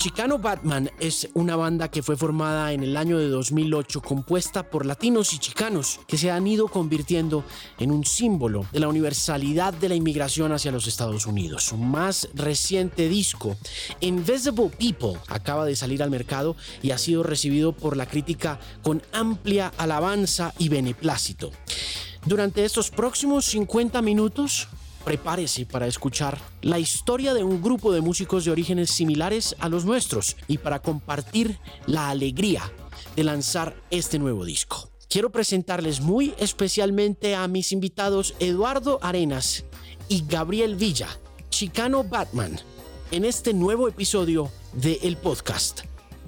Chicano Batman es una banda que fue formada en el año de 2008 compuesta por latinos y chicanos que se han ido convirtiendo en un símbolo de la universalidad de la inmigración hacia los Estados Unidos. Su más reciente disco, Invisible People, acaba de salir al mercado y ha sido recibido por la crítica con amplia alabanza y beneplácito. Durante estos próximos 50 minutos Prepárese para escuchar la historia de un grupo de músicos de orígenes similares a los nuestros y para compartir la alegría de lanzar este nuevo disco. Quiero presentarles muy especialmente a mis invitados Eduardo Arenas y Gabriel Villa, Chicano Batman, en este nuevo episodio de El Podcast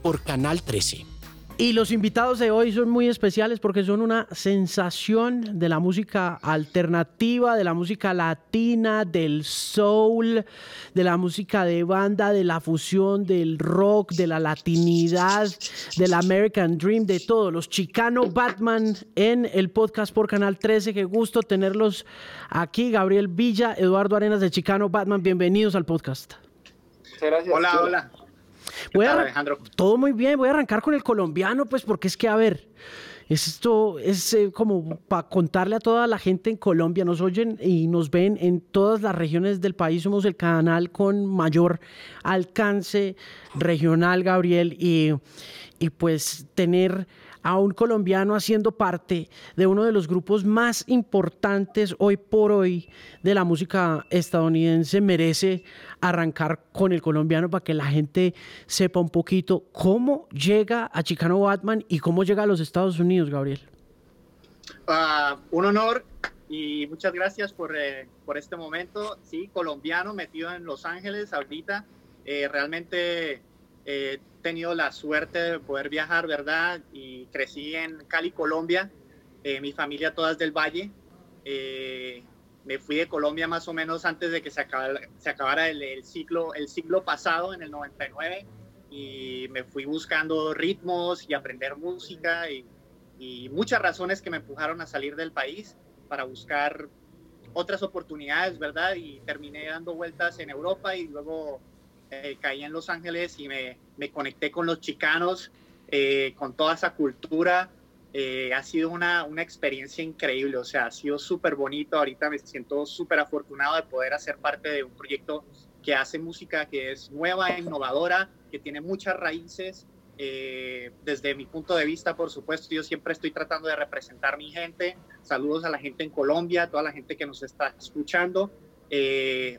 por Canal 13. Y los invitados de hoy son muy especiales porque son una sensación de la música alternativa, de la música latina, del soul, de la música de banda, de la fusión, del rock, de la latinidad, del American Dream, de todo. Los Chicano Batman en el podcast por Canal 13. Qué gusto tenerlos aquí. Gabriel Villa, Eduardo Arenas de Chicano Batman. Bienvenidos al podcast. Muchas gracias. Hola, hola. Voy Alejandro? Todo muy bien, voy a arrancar con el colombiano, pues porque es que, a ver, esto es eh, como para contarle a toda la gente en Colombia, nos oyen y nos ven en todas las regiones del país, somos el canal con mayor alcance regional, Gabriel, y, y pues tener a un colombiano haciendo parte de uno de los grupos más importantes hoy por hoy de la música estadounidense merece arrancar con el colombiano para que la gente sepa un poquito cómo llega a Chicano Batman y cómo llega a los Estados Unidos, Gabriel. Ah, un honor y muchas gracias por, eh, por, este momento. Sí, colombiano metido en Los Ángeles ahorita. Eh, realmente eh, tenido la suerte de poder viajar, ¿verdad? Y crecí en Cali, Colombia. Eh, mi familia toda es del Valle. Eh, me fui de Colombia más o menos antes de que se acabara, se acabara el, ciclo, el siglo pasado, en el 99, y me fui buscando ritmos y aprender música y, y muchas razones que me empujaron a salir del país para buscar otras oportunidades, ¿verdad? Y terminé dando vueltas en Europa y luego eh, caí en Los Ángeles y me, me conecté con los chicanos, eh, con toda esa cultura. Eh, ha sido una, una, experiencia increíble, o sea, ha sido súper bonito. Ahorita me siento súper afortunado de poder hacer parte de un proyecto que hace música que es nueva, innovadora, que tiene muchas raíces. desde mi punto de vista, por supuesto, yo siempre estoy tratando de representar mi gente. Saludos a la gente en Colombia, a toda la gente que nos está escuchando.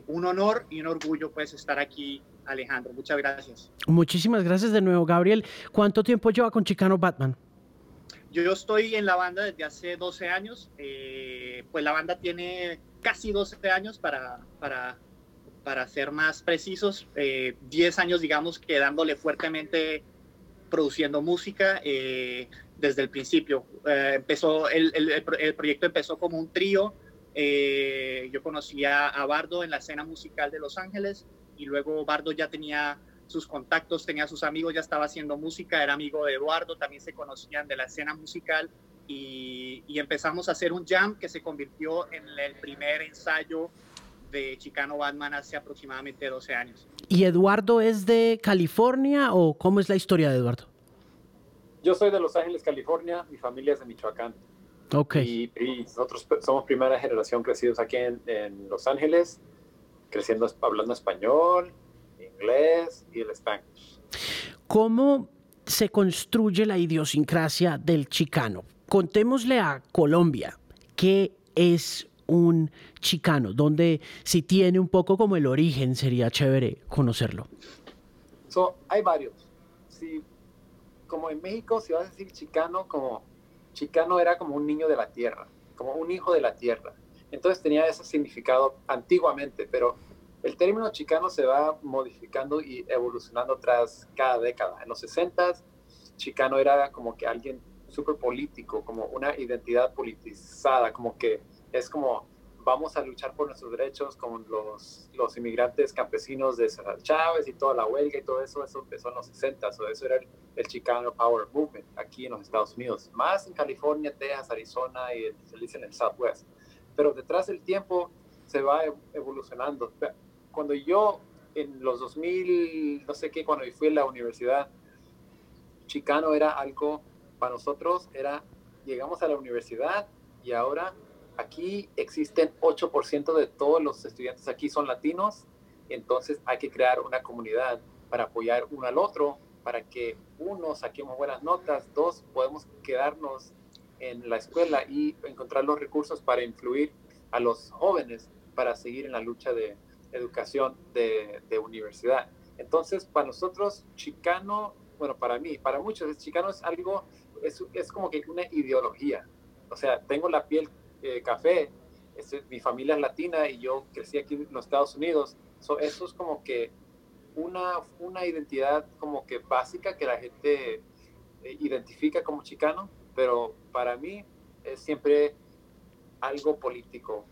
un honor y un orgullo pues estar aquí Alejandro. Muchas gracias. Muchísimas gracias de nuevo, Gabriel. ¿Cuánto tiempo lleva con Chicano Batman? Yo, estoy en la banda desde hace 12 años. Eh, pues la banda tiene casi 12 años para, para, para ser más precisos. 10 eh, años, digamos, quedándole fuertemente produciendo música eh, desde el principio. empezó el, el, proyecto empezó como un trío. yo conocía a Bardo en la escena musical de Los Ángeles y luego Bardo ya tenía sus contactos, tenía sus amigos, ya estaba haciendo música, era amigo de Eduardo, también se conocían de la escena musical y, empezamos a hacer un jam que se convirtió en el primer ensayo de Chicano Batman hace aproximadamente 12 años. ¿Y Eduardo es de California o cómo es la historia de Eduardo? Yo soy de Los Ángeles, California, mi familia es de Michoacán. Ok. Y, nosotros somos primera generación crecidos aquí en, en Los Ángeles creciendo hablando español, inglés y el español. ¿Cómo se construye la idiosincrasia del chicano? Contémosle a Colombia qué es un chicano, donde si tiene un poco como el origen, sería chévere conocerlo. So, hay varios. Si, como en México, si vas a decir chicano, como chicano era como un niño de la tierra, como un hijo de la tierra. Entonces tenía ese significado antiguamente, pero el término chicano se va modificando y evolucionando tras cada década. En los 60 chicano era como que alguien súper político, como una identidad politizada, como que es como vamos a luchar por nuestros derechos con los, los inmigrantes campesinos de Chávez y toda la huelga y todo eso, eso empezó en los 60, so eso era el, Chicano Power Movement aquí en los Estados Unidos, más en California, Texas, Arizona y se dice en el Southwest pero detrás del tiempo se va evolucionando. Cuando yo en los 2000, no sé qué, cuando fui a la universidad, chicano era algo para nosotros, era, llegamos a la universidad y ahora aquí existen 8% de todos los estudiantes aquí son latinos, entonces hay que crear una comunidad para apoyar uno al otro, para que uno saquemos buenas notas, dos podemos quedarnos en la escuela y encontrar los recursos para influir a los jóvenes para seguir en la lucha de educación de, universidad. Entonces, para nosotros, chicano, bueno, para mí, para muchos, chicano es algo, es, es como que una ideología. O sea, tengo la piel eh, café, mi familia es latina y yo crecí aquí en los Estados Unidos. eso es como que una, una identidad como que básica que la gente eh, identifica como chicano, pero para mí es siempre algo político,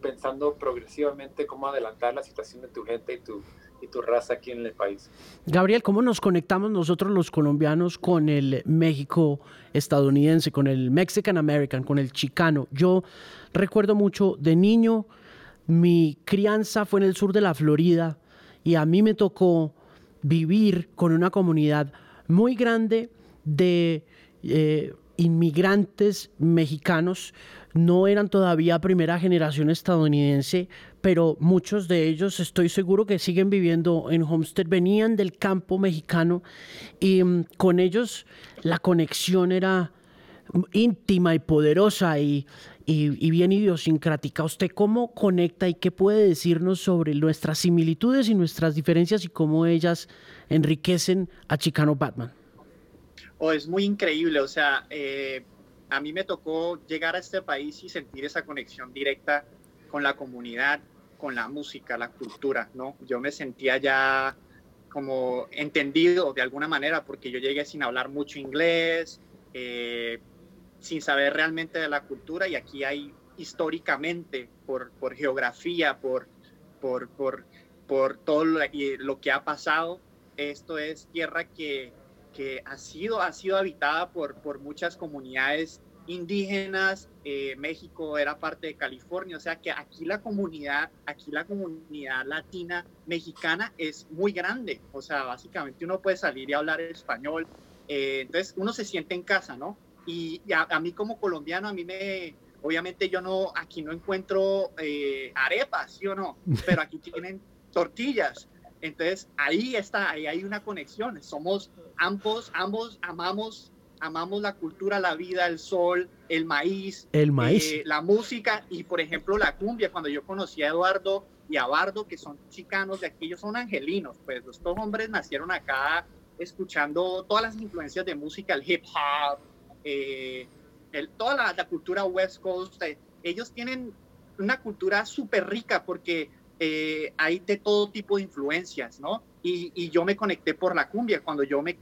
pensando progresivamente cómo adelantar la situación de tu gente y tu, y tu raza aquí en el país. Gabriel, ¿cómo nos conectamos nosotros los colombianos con el México estadounidense, con el Mexican American, con el chicano? Yo recuerdo mucho de niño, mi crianza fue en el sur de la Florida y a mí me tocó vivir con una comunidad muy grande de eh, inmigrantes mexicanos. No eran todavía primera generación estadounidense, pero muchos de ellos estoy seguro que siguen viviendo en Homestead, venían del campo mexicano y mm, con ellos la conexión era íntima y poderosa y y, bien idiosincrática. ¿Usted cómo conecta y qué puede decirnos sobre nuestras similitudes y nuestras diferencias y cómo ellas enriquecen a Chicano Batman? Oh, es muy increíble, o sea, eh, a mí me tocó llegar a este país y sentir esa conexión directa con la comunidad, con la música, la cultura, ¿no? Yo me sentía ya como entendido de alguna manera porque yo llegué sin hablar mucho inglés, eh, sin saber realmente de la cultura y aquí hay históricamente, por, por geografía, por, por, por, por todo lo, que ha pasado, esto es tierra que, que ha, sido, ha sido habitada por, por muchas comunidades indígenas, eh, México era parte de California, o sea que aquí la comunidad, aquí la comunidad latina mexicana es muy grande, o sea, básicamente uno puede salir y hablar español, eh, entonces uno se siente en casa, ¿no? Y, a, mí como colombiano, a mí me, obviamente yo no, aquí no encuentro eh, arepas, ¿sí o no? Pero aquí tienen tortillas. Entonces ahí está, ahí hay una conexión. Somos ambos, ambos amamos, amamos la cultura, la vida, el sol, el maíz, el maíz, eh, la música y por ejemplo la cumbia. Cuando yo conocí a Eduardo y a Bardo, que son chicanos de aquí, ellos son angelinos, pues los dos hombres nacieron acá escuchando todas las influencias de música, el hip hop, eh, toda la, cultura West Coast, eh, ellos tienen una cultura súper rica porque eh, hay de todo tipo de influencias, ¿no? Y, yo me conecté por la cumbia, cuando yo me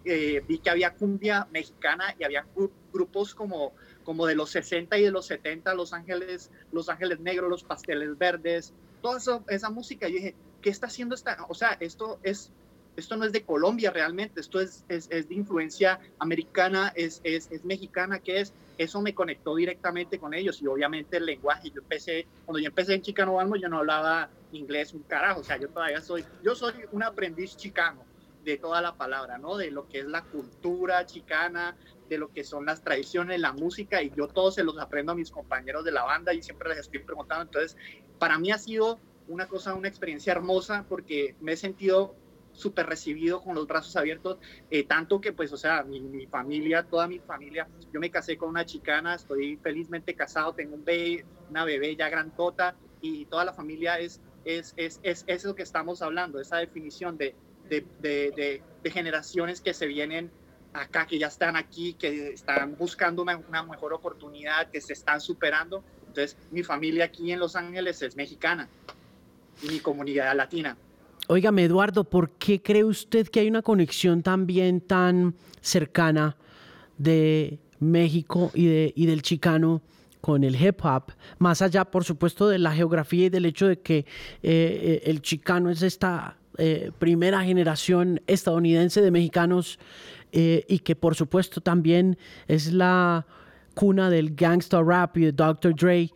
vi que había cumbia mexicana y había grupos como, como de los 60 y de los 70, Los Ángeles, Los Ángeles Negros, Los Pasteles Verdes, toda esa música, yo dije, ¿qué está haciendo esta? O sea, esto es esto no es de Colombia realmente, esto es, es, de influencia americana, es, es, mexicana, que es, eso me conectó directamente con ellos y obviamente el lenguaje, yo empecé, cuando yo empecé en Chicano Balmo yo no hablaba inglés un carajo, o sea, yo todavía soy, yo soy un aprendiz chicano de toda la palabra, ¿no? De lo que es la cultura chicana, de lo que son las tradiciones, la música, y yo todo se los aprendo a mis compañeros de la banda y siempre les estoy preguntando. Entonces, para mí ha sido una cosa, una experiencia hermosa porque me he sentido súper recibido con los brazos abiertos, eh, tanto que pues, o sea, mi, familia, toda mi familia, yo me casé con una chicana, estoy felizmente casado, tengo un bebé, una bebé ya grandota y toda la familia es, es, es, es, es lo que estamos hablando, esa definición de, de, de, generaciones que se vienen acá, que ya están aquí, que están buscando una, una mejor oportunidad, que se están superando. Entonces, mi familia aquí en Los Ángeles es mexicana y mi comunidad latina. Óigame, Eduardo, ¿por qué cree usted que hay una conexión también tan cercana de México y, de, y del chicano con el hip hop? Más allá, por supuesto, de la geografía y del hecho de que eh, eh, el chicano es esta eh, primera generación estadounidense de mexicanos y que, por supuesto, también es la cuna del gangsta rap y de Dr. Dre.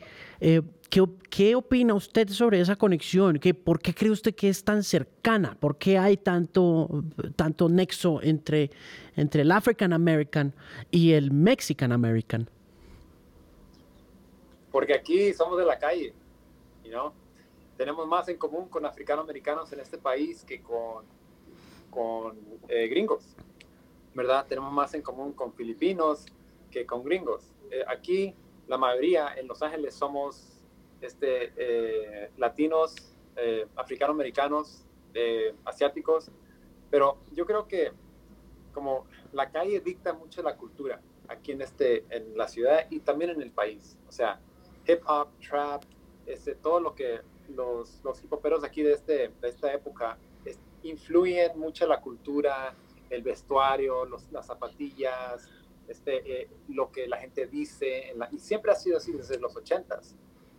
Eh, ¿qué, opina usted sobre esa conexión? ¿Qué, ¿Por qué cree usted que es tan cercana? ¿Por qué hay tanto, tanto nexo entre, entre el African American y el Mexican American? Porque aquí somos de la calle, ¿no? Tenemos más en común con africanoamericanos en este país que con, con eh, gringos, ¿verdad? Tenemos más en común con filipinos que con gringos. Eh, aquí la mayoría en Los Ángeles somos este, eh, latinos, eh, africanoamericanos, eh, asiáticos, pero yo creo que como la calle dicta mucho la cultura aquí en, este, en la ciudad y también en el país. O sea, hip hop, trap, este, todo lo que los, los hip hoperos aquí de, este, de esta época influyen mucho la cultura, el vestuario, los, las zapatillas, este, eh, lo que la gente dice, y siempre ha sido así desde los ochentas.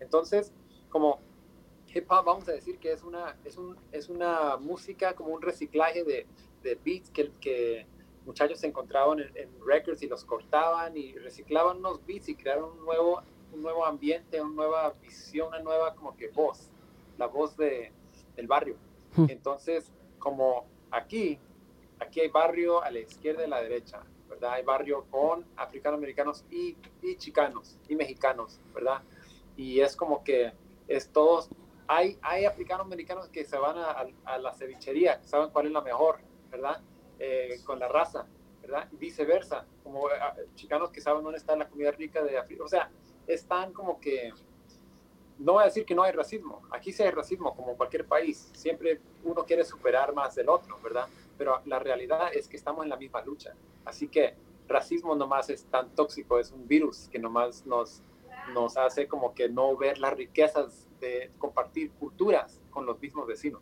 Entonces, como hip hop, vamos a decir que es una, es un, es una música como un reciclaje de, de beats que, que muchachos encontraban en, records y los cortaban y reciclaban unos beats y crearon un nuevo, un nuevo ambiente, una nueva visión, una nueva como que voz, la voz de, del barrio. Hmm. Entonces, como aquí, aquí hay barrio a la izquierda y a la derecha, ¿verdad? Hay barrio con africanoamericanos y, y chicanos y mexicanos, ¿verdad? Y es como que es todos, hay, hay africanos americanos que se van a, a, la cevichería, saben cuál es la mejor, ¿verdad? Eh, con la raza, ¿verdad? Y viceversa, como eh, chicanos que saben dónde está la comida rica de África, o sea, están como que, no voy a decir que no hay racismo, aquí sí hay racismo como cualquier país, siempre uno quiere superar más del otro, ¿verdad? Pero la realidad es que estamos en la misma lucha, así que racismo nomás es tan tóxico, es un virus que nomás nos nos hace como que no ver las riquezas de compartir culturas con los mismos vecinos.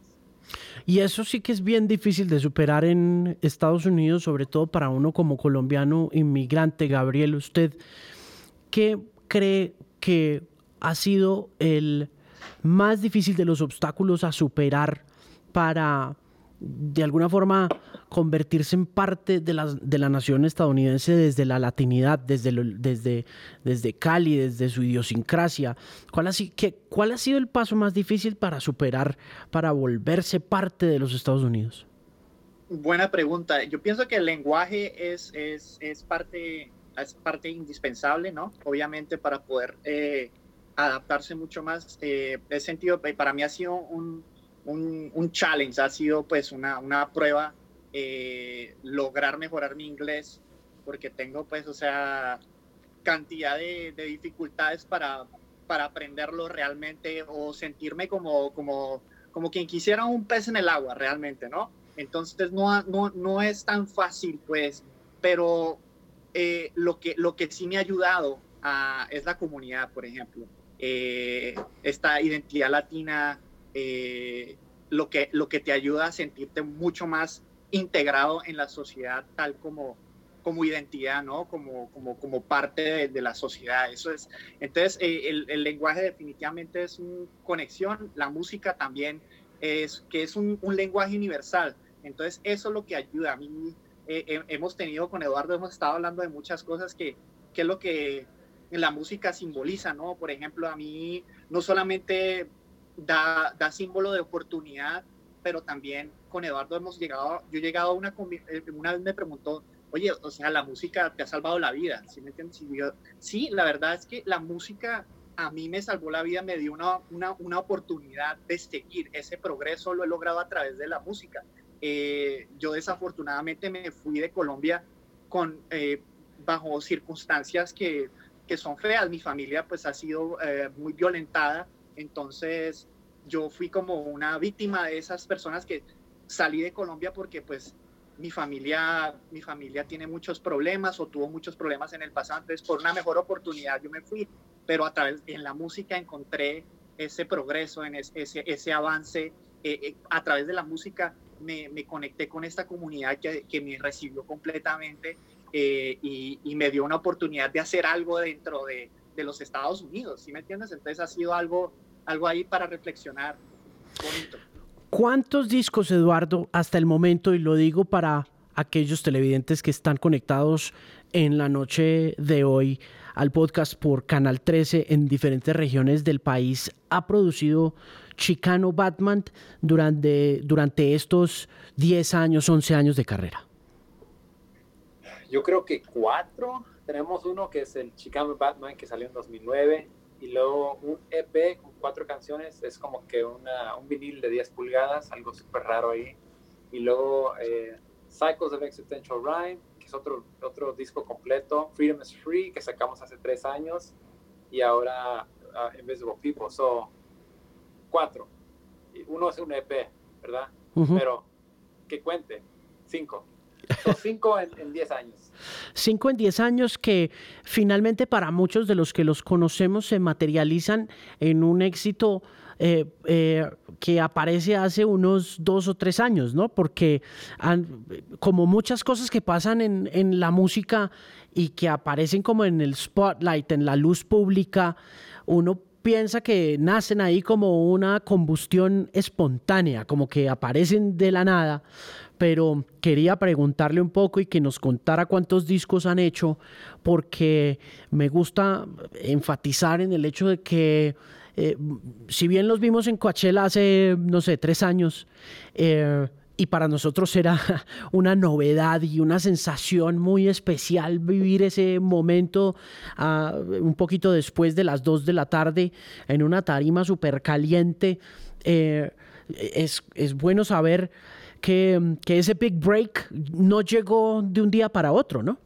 Y eso sí que es bien difícil de superar en Estados Unidos, sobre todo para uno como colombiano inmigrante. Gabriel, ¿usted qué cree que ha sido el más difícil de los obstáculos a superar para de alguna forma convertirse en parte de la, de la nación estadounidense desde la latinidad, desde, desde, desde Cali, desde su idiosincrasia. ¿Cuál ha, qué, ¿Cuál ha sido el paso más difícil para superar, para volverse parte de los Estados Unidos? Buena pregunta. Yo pienso que el lenguaje es, es, es parte, es parte indispensable, ¿no? Obviamente para poder eh, adaptarse mucho más. Eh, sentido, para mí ha sido un, un, un challenge, ha sido pues una, una prueba eh, lograr mejorar mi inglés, porque tengo pues, o sea, cantidad de, dificultades para, para aprenderlo realmente o sentirme como, como, como quien quisiera un pez en el agua realmente, ¿no? Entonces no, no, no es tan fácil, pues, pero eh, lo, que, lo que sí me ha ayudado a, es la comunidad, por ejemplo. Eh, esta identidad latina, eh, lo, que, lo que te ayuda a sentirte mucho más integrado en la sociedad tal como, como identidad, ¿no? Como, como, como parte de, la sociedad. Eso es. Entonces, eh, el, lenguaje definitivamente es una conexión. La música también es que es un, lenguaje universal. Entonces, eso es lo que ayuda. A mí eh, hemos tenido con Eduardo, hemos estado hablando de muchas cosas que, que es lo que la música simboliza, ¿no? Por ejemplo, a mí no solamente da, da símbolo de oportunidad, pero también con Eduardo hemos llegado, yo he llegado a una, eh, una vez me preguntó, oye, o sea, la música te ha salvado la vida, ¿sí me entiendes? sí, la verdad es que la música a mí me salvó la vida, me dio una, una, una oportunidad de seguir, ese progreso lo he logrado a través de la música. Eh, yo desafortunadamente me fui de Colombia con, eh, bajo circunstancias que, que, son feas, mi familia pues ha sido muy violentada, entonces yo fui como una víctima de esas personas que salí de Colombia porque pues mi familia, mi familia tiene muchos problemas o tuvo muchos problemas en el pasado, entonces por una mejor oportunidad yo me fui, pero a través, en la música encontré ese progreso, en ese, ese avance, eh, eh, a través de la música me, me, conecté con esta comunidad que, que me recibió completamente eh, y, y, me dio una oportunidad de hacer algo dentro de, de los Estados Unidos, ¿sí me entiendes? Entonces ha sido algo algo ahí para reflexionar. Bonito. ¿Cuántos discos, Eduardo, hasta el momento, y lo digo para aquellos televidentes que están conectados en la noche de hoy al podcast por Canal 13 en diferentes regiones del país ha producido Chicano Batman durante, durante estos 10 años, 11 años de carrera? Yo creo que cuatro. Tenemos uno que es el Chicano Batman que salió en 2009 y luego un EP con cuatro canciones. Es como que una, un vinil de 10 pulgadas, algo súper raro ahí. Y luego eh, Cycles of Existential Rhyme, que es otro, otro disco completo. Freedom is Free, que sacamos hace tres años. Y ahora uh, Invisible People. So, cuatro. Uno es un EP, ¿verdad? Pero que cuente, cinco. Cinco en, diez años. Cinco en diez años que finalmente para muchos de los que los conocemos se materializan en un éxito eh, eh, que aparece hace unos dos o tres años, ¿no? Porque como muchas cosas que pasan en, en la música y que aparecen como en el spotlight, en la luz pública, uno piensa que nacen ahí como una combustión espontánea, como que aparecen de la nada, pero quería preguntarle un poco y que nos contara cuántos discos han hecho, porque me gusta enfatizar en el hecho de que eh, si bien los vimos en Coachella hace, no sé, tres años, eh, y para nosotros era una novedad y una sensación muy especial vivir ese momento ah, un poquito después de las 2 de la tarde en una tarima súper caliente. Eh, es, es, bueno saber que, que, ese big break no llegó de un día para otro, ¿no?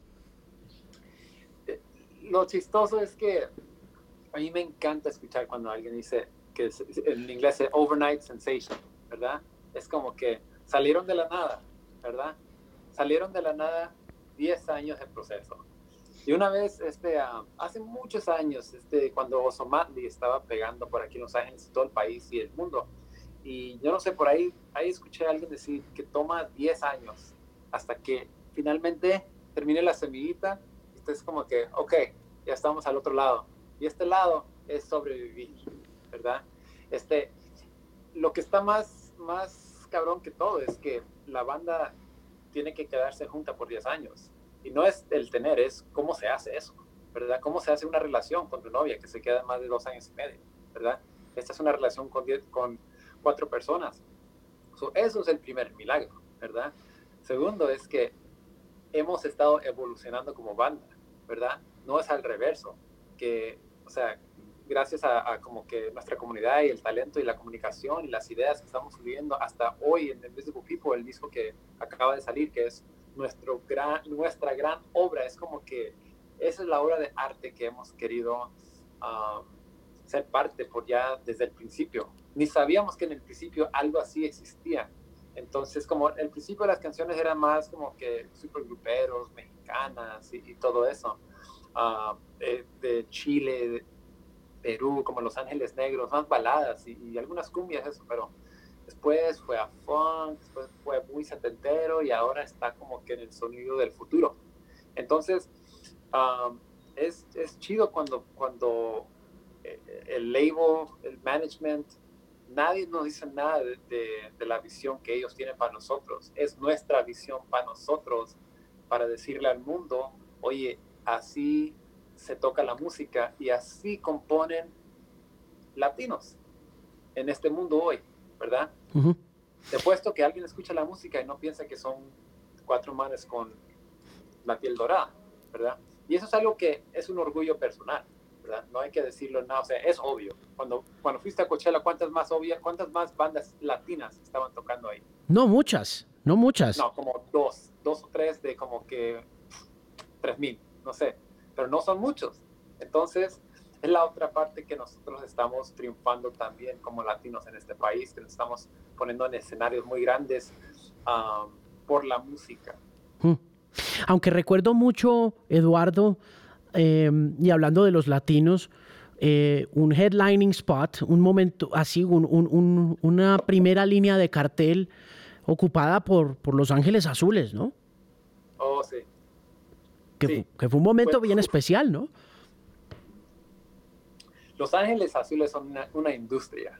Lo chistoso es que a mí me encanta escuchar cuando alguien dice que en inglés es overnight sensation, ¿verdad? Es como que salieron de la nada, ¿verdad? Salieron de la nada 10 años de proceso. Y una vez, este, ah, hace muchos años, este, cuando Osomatli estaba pegando por aquí en Los Ángeles, todo el país y el mundo, y yo no sé, por ahí, ahí escuché a alguien decir que toma 10 años hasta que finalmente termine la semillita, y es como que, ok, ya estamos al otro lado. Y este lado es sobrevivir, ¿verdad? Este, lo que está más, más cabrón que todo es que la banda tiene que quedarse junta por 10 años. Y no es el tener, es cómo se hace eso, ¿verdad? Cómo se hace una relación con tu novia que se queda más de dos años y medio, ¿verdad? Esta es una relación con, con cuatro personas. eso es el primer milagro, ¿verdad? Segundo es que hemos estado evolucionando como banda, ¿verdad? No es al reverso, que, o sea, gracias a, como que nuestra comunidad y el talento y la comunicación y las ideas que estamos subiendo hasta hoy en Invisible People, el disco que acaba de salir, que es nuestro gran, nuestra gran obra, es como que esa es la obra de arte que hemos querido um, ser parte por ya desde el principio. Ni sabíamos que en el principio algo así existía. Entonces, como el principio las canciones eran más como que supergruperos, mexicanas y, todo eso, uh, de Chile, Perú, como Los Ángeles Negros, más baladas y, algunas cumbias, eso, pero después fue a funk, después fue muy setentero y ahora está como que en el sonido del futuro. Entonces, es, es, chido cuando, cuando eh, el label, el management, nadie nos dice nada de, de, la visión que ellos tienen para nosotros. Es nuestra visión para nosotros, para decirle al mundo, oye, así se toca la música y así componen latinos en este mundo hoy, ¿verdad? Uh Te puesto que alguien escucha la música y no piensa que son cuatro manes con la piel dorada, ¿verdad? Y eso es algo que es un orgullo personal, ¿verdad? No hay que decirlo nada, o sea, es obvio. Cuando, cuando fuiste a Coachella, ¿cuántas más obvias, cuántas más bandas latinas estaban tocando ahí? No muchas, no muchas. No, como dos, dos o tres de como que tres mil, no sé pero no son muchos. Entonces, es la otra parte que nosotros estamos triunfando también como latinos en este país, que nos estamos poniendo en escenarios muy grandes um, por la música. Hmm. Aunque recuerdo mucho, Eduardo, em, y hablando de los latinos, eh, un headlining spot, un momento así, una primera línea de cartel ocupada por, por Los Ángeles Azules, ¿no? Oh, sí. Que, fue, un momento bien especial, ¿no? Los Ángeles Azules son una, industria.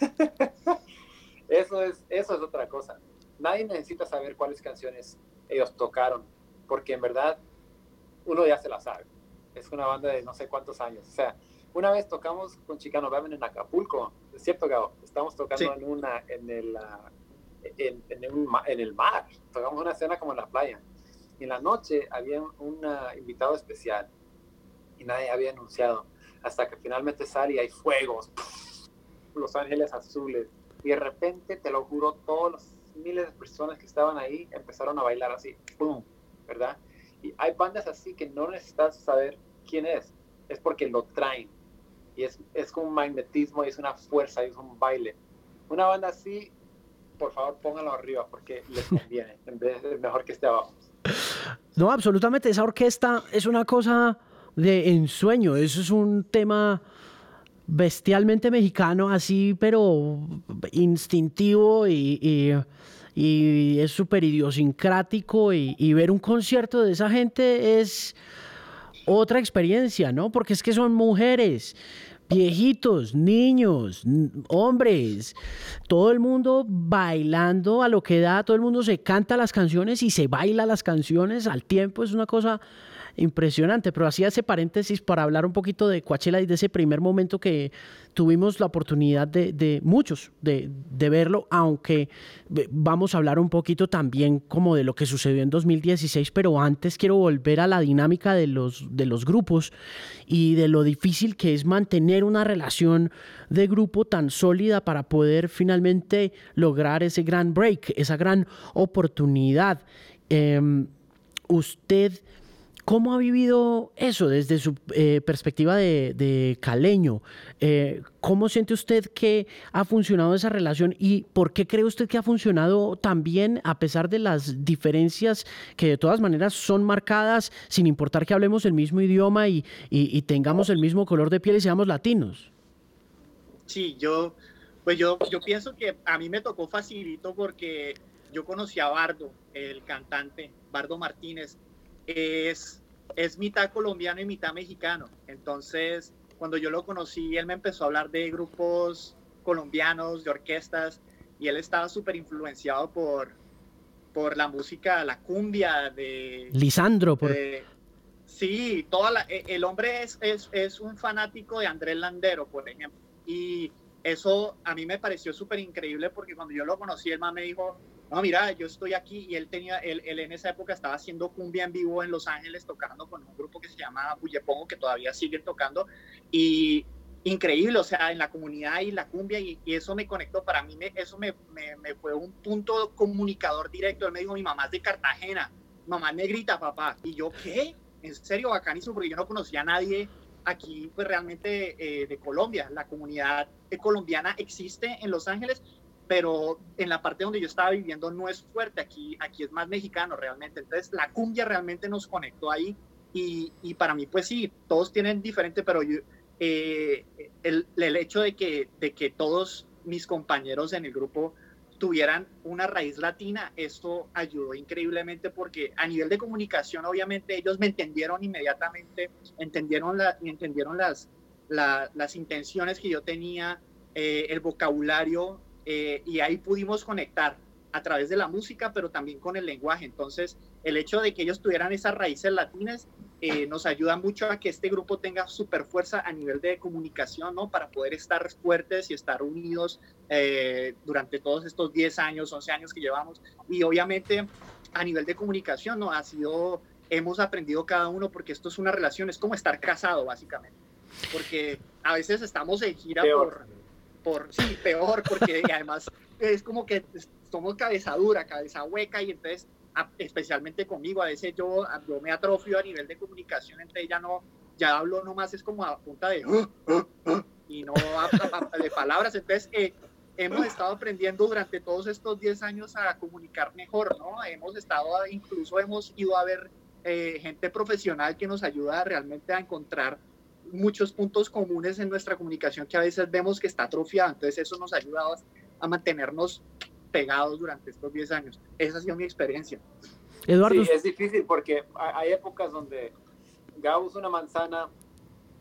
eso, es, eso es otra cosa. Nadie necesita saber cuáles canciones ellos tocaron, porque en verdad uno ya se las sabe, es una banda de no sé cuántos años. O sea, una vez tocamos con Chicano Baben en Acapulco, es cierto, Gabo, estamos tocando en una, en el, ah, en, en, el mar, tocamos una escena como en la playa. Y en la noche había un ah, invitado especial y nadie había anunciado, hasta que finalmente sale y hay fuegos, los ángeles azules, y de repente, te lo juro, todos los miles de personas que estaban ahí empezaron a bailar así, ¡pum! ¿verdad? Y hay bandas así que no necesitas saber quién es, es porque lo traen. Y es, es como un magnetismo, y es una fuerza, y es un baile. Una banda así, por favor, póngalo arriba porque les conviene, en vez de mejor que esté abajo. No, absolutamente. Esa orquesta es una cosa de ensueño. Eso es un tema bestialmente mexicano, así, pero instintivo y y es súper idiosincrático y, ver un concierto de esa gente es otra experiencia, ¿no? Porque es que son mujeres, viejitos, niños, hombres, todo el mundo bailando a lo que da, todo el mundo se canta las canciones y se baila las canciones al tiempo, es una cosa impresionante. Pero hacía ese paréntesis para hablar un poquito de Coachella y de ese primer momento que tuvimos la oportunidad de, muchos de, verlo, aunque vamos a hablar un poquito también como de lo que sucedió en 2016, pero antes quiero volver a la dinámica de los, de los grupos y de lo difícil que es mantener una relación de grupo tan sólida para poder finalmente lograr ese gran break, esa gran oportunidad. Em, usted ¿Cómo ha vivido eso desde su eh, perspectiva de, caleño? Eh, ¿Cómo siente usted que ha funcionado esa relación y por qué cree usted que ha funcionado tan bien a pesar de las diferencias que de todas maneras son marcadas sin importar que hablemos el mismo idioma y, tengamos el mismo color de piel y seamos latinos? Sí, yo, pues yo, yo pienso que a mí me tocó facilito porque yo conocí a Bardo, el cantante, Bardo Martínez, es, es mitad colombiano y mitad mexicano. Entonces, cuando yo lo conocí, él me empezó a hablar de grupos colombianos, de orquestas, y él estaba súper influenciado por, por la música, la cumbia de... Lisandro, por... sí, toda e, el hombre es, es, es, un fanático de Andrés Landero, por ejemplo. Y eso a mí me pareció súper increíble porque cuando yo lo conocí, él me dijo, no, mira, yo estoy aquí y él tenía, él, en esa época estaba haciendo cumbia en vivo en Los Ángeles, tocando con un grupo que se llama Bullepongo, que todavía sigue tocando, y increíble, o sea, en la comunidad y la cumbia, y, eso me conectó, para mí me, eso me, me, fue un punto comunicador directo, él me dijo, mi mamá es de Cartagena, mamá negrita, papá, y yo, ¿qué? En serio, bacanísimo, porque yo no conocía a nadie aquí, pues realmente eh, de Colombia, la comunidad colombiana existe en Los Ángeles, pero en la parte donde yo estaba viviendo no es fuerte, aquí, aquí es más mexicano realmente. Entonces la cumbia realmente nos conectó ahí y, y para mí pues sí, todos tienen diferente, pero yo, eh, el, el, hecho de que, de que todos mis compañeros en el grupo tuvieran una raíz latina, esto ayudó increíblemente porque a nivel de comunicación, obviamente ellos me entendieron inmediatamente, entendieron, la, entendieron las, las intenciones que yo tenía, eh, el vocabulario eh, y ahí pudimos conectar a través de la música, pero también con el lenguaje. Entonces, el hecho de que ellos tuvieran esas raíces latinas eh, nos ayuda mucho a que este grupo tenga super fuerza a nivel de comunicación, ¿no? Para poder estar fuertes y estar unidos eh, durante todos estos 10 años, 11 años que llevamos. Y obviamente, a nivel de comunicación, ¿no? Ha sido, hemos aprendido cada uno, porque esto es una relación, es como estar casado, básicamente. Porque a veces estamos en gira por por, sí, peor, porque además es como que somos cabeza dura, cabeza hueca, y entonces, especialmente conmigo, a veces yo, yo me atrofio a nivel de comunicación, entonces ya no, ya hablo nomás, es como a punta de, y no de palabras, entonces eh, hemos estado aprendiendo durante todos estos 10 años a comunicar mejor, ¿no? Hemos estado, incluso hemos ido a ver eh, gente profesional que nos ayuda realmente a encontrar muchos puntos comunes en nuestra comunicación que a veces vemos que está atrofiada. Entonces eso nos ha ayudado a mantenernos pegados durante estos 10 años. Esa ha sido mi experiencia. Eduardo. Sí, es difícil porque hay épocas donde Gabo es una manzana,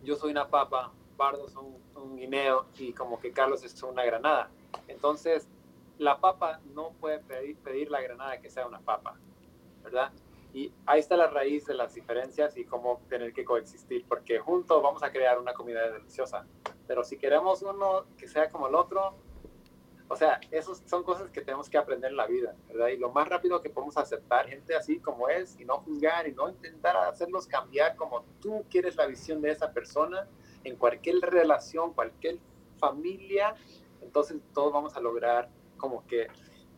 yo soy una papa, Bardo es un, un guineo y como que Carlos es una granada. Entonces, la papa no puede pedir, pedir la granada que sea una papa, ¿verdad? Y ahí está la raíz de las diferencias y cómo tener que coexistir, porque juntos vamos a crear una comida deliciosa. Pero si queremos uno que sea como el otro, o sea, esas son cosas que tenemos que aprender en la vida, ¿verdad? Y lo más rápido que podemos aceptar gente así como es y no juzgar y no intentar hacerlos cambiar como tú quieres la visión de esa persona en cualquier relación, cualquier familia, entonces todos vamos a lograr como que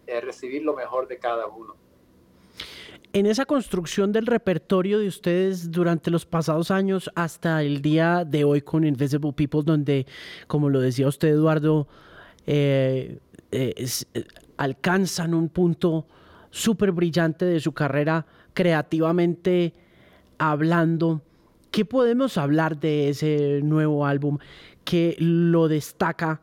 eh, recibir lo mejor de cada uno. En esa construcción del repertorio de ustedes durante los pasados años hasta el día de hoy con Invisible People, donde, como lo decía usted, Eduardo, eh, eh, eh, alcanzan un punto súper brillante de su carrera creativamente hablando. ¿Qué podemos hablar de ese nuevo álbum que lo destaca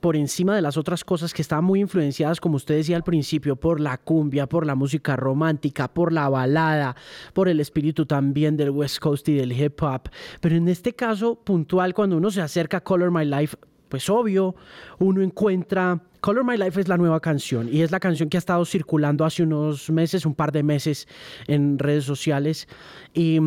por encima de las otras cosas que estaban muy influenciadas, como usted decía al principio, por la cumbia, por la música romántica, por la balada, por el espíritu también del West Coast y del hip hop? Pero en este caso puntual, cuando uno se acerca a Color My Life, pues obvio, uno encuentra... Color My Life es la nueva canción y es la canción que ha estado circulando hace unos meses, un par de meses en redes sociales. Y,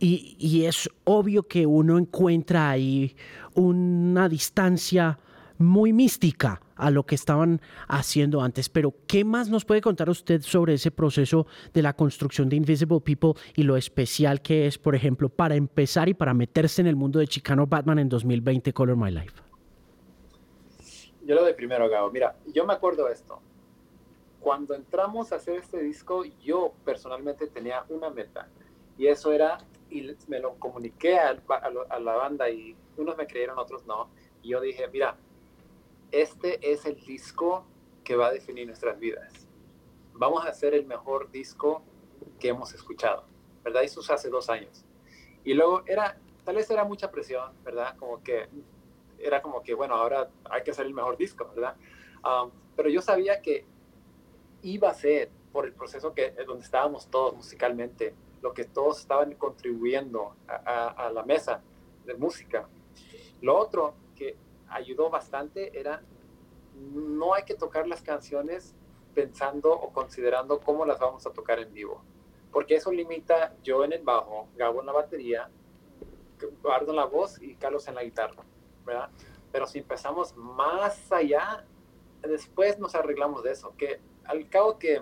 y, es obvio que uno encuentra ahí una distancia muy mística a lo que estaban haciendo antes. Pero, ¿qué más nos puede contar usted sobre ese proceso de la construcción de Invisible People y lo especial que es, por ejemplo, para empezar y para meterse en el mundo de Chicano Batman en 2020, Color My Life? yo lo de primero, Gabo. Mira, yo me acuerdo de esto. Cuando entramos a hacer este disco, yo personalmente tenía una meta. Y eso era, y me lo comuniqué a, a, la banda y unos me creyeron, otros no. Y yo dije, mira, este es el disco que va a definir nuestras vidas. Vamos a hacer el mejor disco que hemos escuchado, ¿verdad? Eso hace dos años. Y luego era, tal vez era mucha presión, ¿verdad? Como que era como que, bueno, ahora hay que hacer el mejor disco, ¿verdad? Um, pero yo sabía que iba a ser por el proceso que donde estábamos todos musicalmente, lo que todos estaban contribuyendo a, la mesa de música. Lo otro que ayudó bastante era no hay que tocar las canciones pensando o considerando cómo las vamos a tocar en vivo, porque eso limita yo en el bajo, Gabo en la batería, Eduardo en la voz y Carlos en la guitarra. ¿verdad? Pero si empezamos más allá, después nos arreglamos de eso, que al cabo que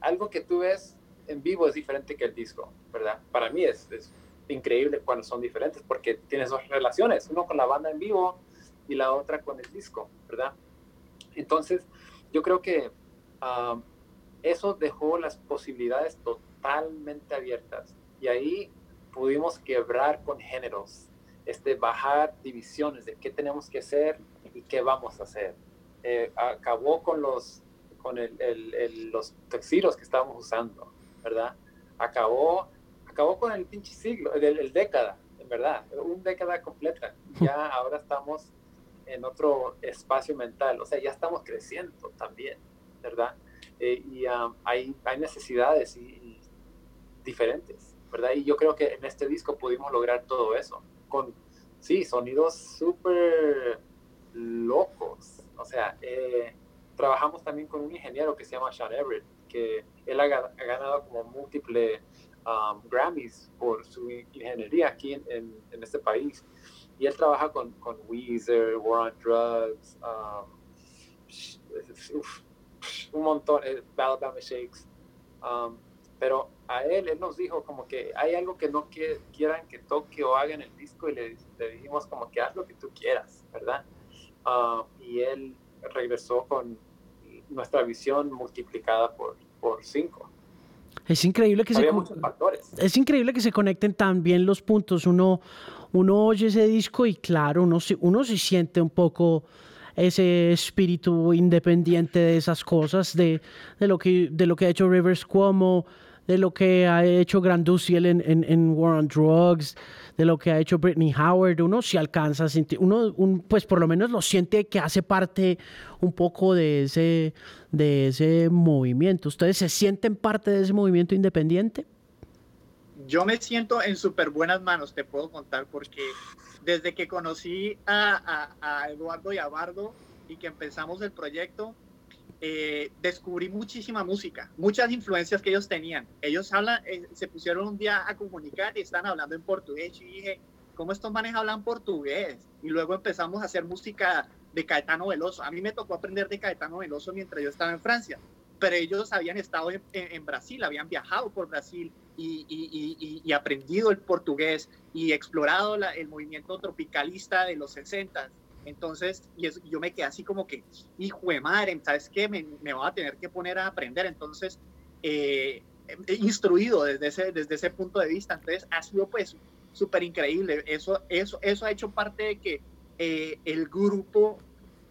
algo que tú ves en vivo es diferente que el disco, ¿verdad? Para mí es, es increíble cuando son diferentes porque tienes dos relaciones, uno con la banda en vivo y la otra con el disco, ¿verdad? Entonces, yo creo que ah, eso dejó las posibilidades totalmente abiertas y ahí pudimos quebrar con géneros este, bajar divisiones de qué tenemos que hacer y qué vamos a hacer. Eh, acabó con los, con el, el, los textilos que estábamos usando, ¿verdad? Acabó, acabó con el pinche siglo, el, década, en verdad, un década completa. Ya ahora estamos en otro espacio mental, o sea, ya estamos creciendo también, ¿verdad? Eh, y um, hay, hay necesidades y diferentes, ¿verdad? Y yo creo que en este disco pudimos lograr todo eso con, sí, sonidos súper locos. O sea, eh, trabajamos también con un ingeniero que se llama Sean Everett, que él ha, ganado como múltiples um, Grammys por su ingeniería aquí en, en, este país. Y él trabaja con, con Weezer, War on Drugs, um, un montón, eh, Alabama Shakes. Um, pero a él, él nos dijo como que hay algo que no quieran que toque o haga en el disco y le, dijimos como que haz lo que tú quieras, ¿verdad? Ah, y él regresó con nuestra visión multiplicada por, por cinco. Es increíble que se Es increíble que se conecten tan bien los puntos. Uno, uno oye ese disco y claro, uno, uno se siente un poco ese espíritu independiente de esas cosas, de, de, lo, que, de lo que ha hecho Rivers Cuomo, de lo que ha hecho Granduciel en, en, en, War on Drugs, de lo que ha hecho Britney Howard, uno se alcanza a sentir, uno un, pues por lo menos lo siente que hace parte un poco de ese, de ese movimiento. ¿Ustedes se sienten parte de ese movimiento independiente? Yo me siento en súper buenas manos, te puedo contar, porque desde que conocí a, Eduardo y a Bardo y que empezamos el proyecto, eh, descubrí muchísima música, muchas influencias que ellos tenían. Ellos hablan, eh, se pusieron un día a comunicar y están hablando en portugués y dije, ¿cómo estos manes hablan portugués? Y luego empezamos a hacer música de Caetano Veloso. A mí me tocó aprender de Caetano Veloso mientras yo estaba en Francia, pero ellos habían estado en, Brasil, habían viajado por Brasil y, aprendido el portugués y explorado el movimiento tropicalista de los 60 entonces, y yo me quedé así como que, hijo de madre, ¿sabes qué? Me, me voy a tener que poner a aprender. Entonces, eh, instruido desde ese, desde ese punto de vista. Entonces, ha sido pues súper increíble. Eso, eso, eso ha hecho parte de que eh, el grupo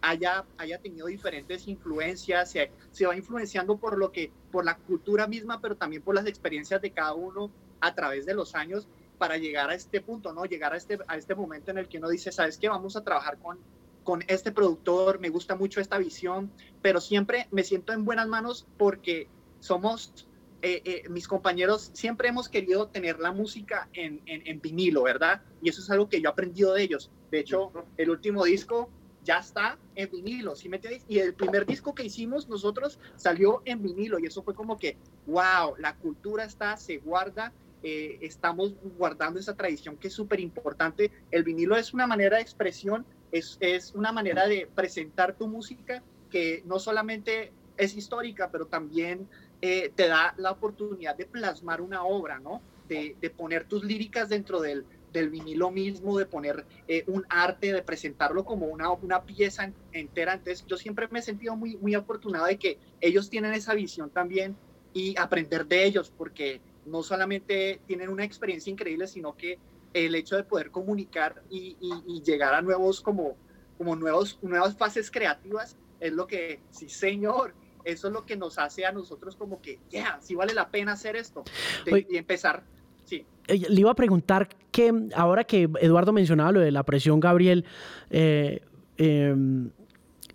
haya, haya tenido diferentes influencias, se, se, va influenciando por lo que, por la cultura misma, pero también por las experiencias de cada uno a través de los años para llegar a este punto, ¿no? Llegar a este, a este momento en el que uno dice, ¿sabes qué? Vamos a trabajar con, con este productor, me gusta mucho esta visión, pero siempre me siento en buenas manos porque somos, eh, eh, mis compañeros, siempre hemos querido tener la música en, en, vinilo, ¿verdad? Y eso es algo que yo he aprendido de ellos. De hecho, el último disco ya está en vinilo, ¿sí me? Y el primer disco que hicimos nosotros salió en vinilo y eso fue como que, wow, la cultura está, se guarda eh, estamos guardando esa tradición que es súper importante. El vinilo es una manera de expresión, es, es una manera de presentar tu música que no solamente es histórica, pero también eh, te da la oportunidad de plasmar una obra, ¿no? De poner tus líricas dentro del, del vinilo mismo, de poner eh, un arte, de presentarlo como una, una pieza entera. Entonces, yo siempre me he sentido muy, muy afortunado de que ellos tienen esa visión también y aprender de ellos, porque no solamente tienen una experiencia increíble, sino que el hecho de poder comunicar y, llegar a nuevos, como, como nuevos, nuevas fases creativas, es lo que, sí señor, eso es lo que nos hace a nosotros como que, ya, sí vale la pena hacer esto y empezar. Sí. Eh, le iba a preguntar que ahora que Eduardo mencionaba lo de la presión, Gabriel, eh, em,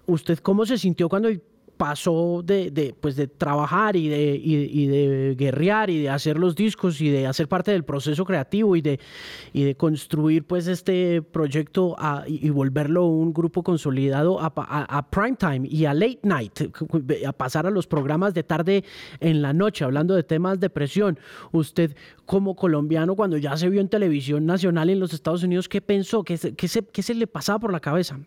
¿usted cómo se sintió cuando pasó de, de, pues de trabajar y de, y, de guerrear y de hacer los discos y de hacer parte del proceso creativo y de, y de construir pues este proyecto y, volverlo un grupo consolidado a, a, prime time y a late night, a pasar a los programas de tarde en la noche, hablando de temas de presión. Usted como colombiano, cuando ya se vio en televisión nacional en los Estados Unidos, ¿qué pensó? ¿Qué, qué se, qué se le pasaba por la cabeza?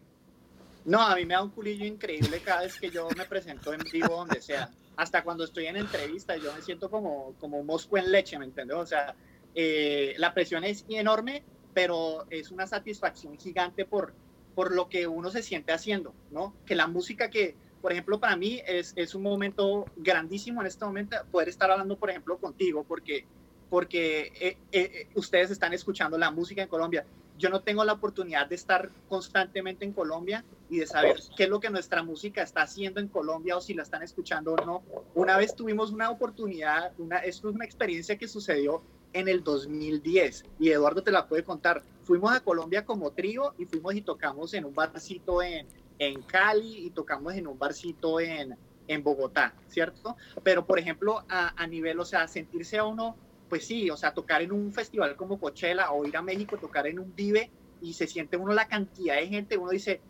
No, a mí me da un culillo increíble cada vez que yo me presento en vivo donde sea. Hasta cuando estoy en entrevista, yo me siento como, como un mosco en leche, ¿me entiendes? O sea, eh, la presión es enorme, pero es una satisfacción gigante por, por lo que uno se siente haciendo, ¿no? Que la música que, por ejemplo, para mí es, es un momento grandísimo en este momento poder estar hablando, por ejemplo, contigo, porque, porque eh, eh, ustedes están escuchando la música en Colombia yo no tengo la oportunidad de estar constantemente en Colombia y de saber qué es lo que nuestra música está haciendo en Colombia o si la están escuchando o no. Una vez tuvimos una oportunidad, una, esto es una experiencia que sucedió en el 2010 y Eduardo te la puede contar. Fuimos a Colombia como trío y fuimos y tocamos en un barcito en, en Cali y tocamos en un barcito en, en Bogotá, ¿cierto? Pero, por ejemplo, a, a nivel, o sea, sentirse a uno pues sí, o sea, tocar en un festival como Coachella o ir a México, tocar en un Vive y se siente uno la cantidad de gente, uno dice,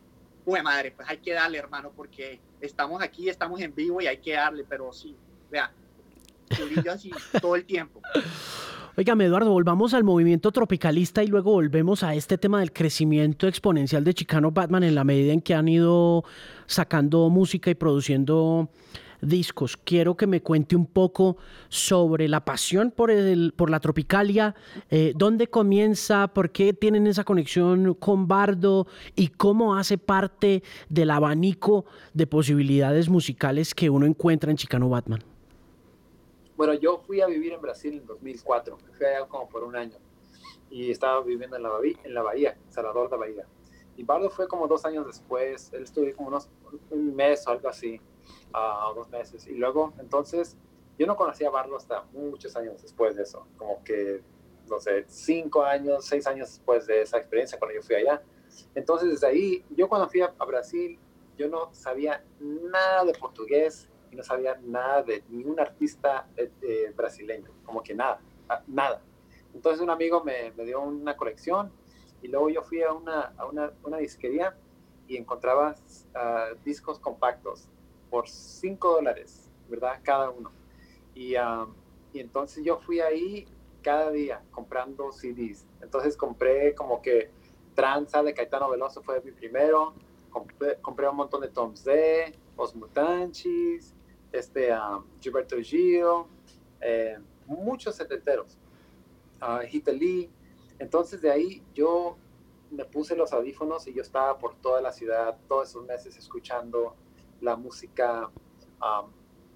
uy madre, pues hay que darle, hermano, porque estamos aquí, estamos en vivo y hay que darle, pero sí, vea, yo así todo el tiempo. Óigame, Eduardo, volvamos al movimiento tropicalista y luego volvemos a este tema del crecimiento exponencial de Chicano Batman en la medida en que han ido sacando música y produciendo discos. Quiero que me cuente un poco sobre la pasión por, el, por la Tropicalia, eh, dónde comienza, por qué tienen esa conexión con Bardo y cómo hace parte del abanico de posibilidades musicales que uno encuentra en Chicano Batman. Bueno, yo fui a vivir en Brasil en 2004, fui allá como por un año y estaba viviendo en la, bahía, en la bahía, Salvador de Bahía. Y Bardo fue como dos años después, él estuvo como unos, un mes o algo así a dos meses. Y luego, entonces, yo no conocía a Barlo hasta muchos años después de eso, como que, no sé, cinco años, seis años después de esa experiencia cuando yo fui allá. Entonces, desde ahí, yo cuando fui a, Brasil, yo no sabía nada de portugués y no sabía nada de ningún artista eh, eh, brasileño, como que nada, nada. Entonces un amigo me, me dio una colección y luego yo fui a una, a una, una disquería y encontraba ah, discos compactos por 5 dólares, ¿verdad? Cada uno. Y, y entonces yo fui ahí cada día comprando CDs. Entonces compré como que Tranza de Caetano Veloso fue mi primero. Compré, un montón de Tom Z, Os Mutanchis, este, Gilberto Gio, eh, muchos setenteros. Uh, Lee. Entonces de ahí yo me puse los audífonos y yo estaba por toda la ciudad todos esos meses escuchando la música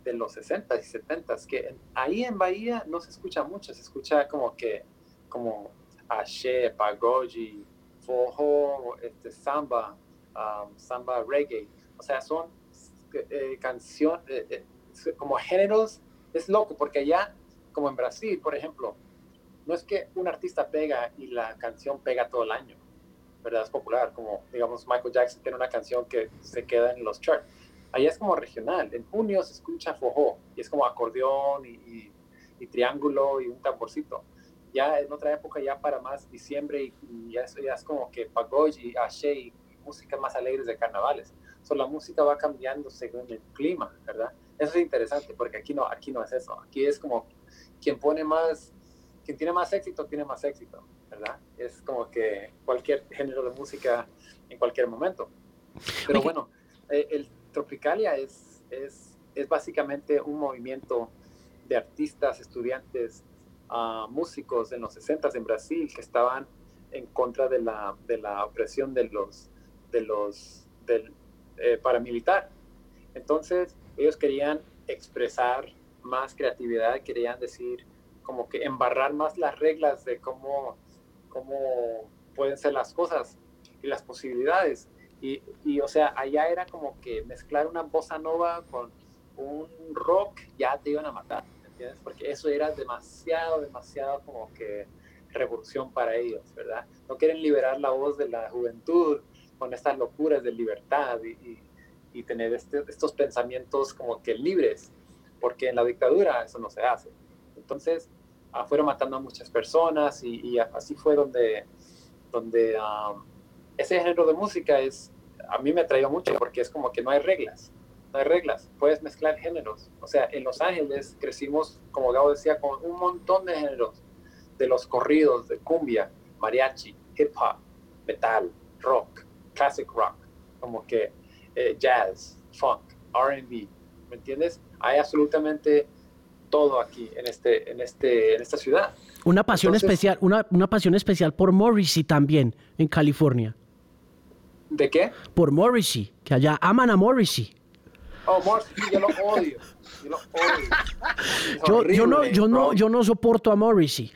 de los 60 y 70 que ahí en Bahía no se escucha mucho, se escucha como que como Ashe, Pagoji, Fojo, este, Samba, Samba Reggae, o sea, son eh, canciones, eh, eh, como géneros, es loco, porque allá, como en Brasil, por ejemplo, no es que un artista pega y la canción pega todo el año, ¿verdad? Es popular, como digamos Michael Jackson tiene una canción que se queda en los charts. Allá es como regional. En junio se escucha fojó y es como acordeón y, triángulo y un tamborcito. Ya en otra época, ya para más diciembre, y, ya eso ya es como que pagoji, ashe y, música más alegres de carnavales. So, la música va cambiando según el clima, ¿verdad? Eso es interesante porque aquí no, aquí no es eso. Aquí es como quien pone más, quien tiene más éxito, tiene más éxito, ¿verdad? Es como que cualquier género de música en cualquier momento. Pero bueno, eh, el Tropicalia es, es, es básicamente un movimiento de artistas, estudiantes, uh, músicos en los 60 en Brasil que estaban en contra de la, de la opresión de los, de los del eh, paramilitar. Entonces, ellos querían expresar más creatividad, querían decir, como que embarrar más las reglas de cómo, cómo pueden ser las cosas y las posibilidades. Y, y, o sea, allá era como que mezclar una bossa nova con un rock, ya te iban a matar, ¿entiendes? Porque eso era demasiado, demasiado como que revolución para ellos, ¿verdad? No quieren liberar la voz de la juventud con estas locuras de libertad y, y, tener este, estos pensamientos como que libres, porque en la dictadura eso no se hace. Entonces, ah, fueron matando a muchas personas y, y así fue donde, donde um, ese género de música es, a mí me atraído mucho porque es como que no hay reglas, no hay reglas, puedes mezclar géneros. O sea, en Los Ángeles crecimos, como Gabo decía, con un montón de géneros, de los corridos, de cumbia, mariachi, hip hop, metal, rock, classic rock, como que eh, jazz, funk, RB, ¿me entiendes? Hay absolutamente todo aquí en, este, en, este, en esta ciudad. Una pasión especial, una, una pasión especial por Morrissey también en California. ¿De qué? Por Morrissey, que allá aman a Morrissey. Oh, Morrissey, yo lo odio. Yo lo odio. Yo, no, yo no, yo no soporto a Morrissey,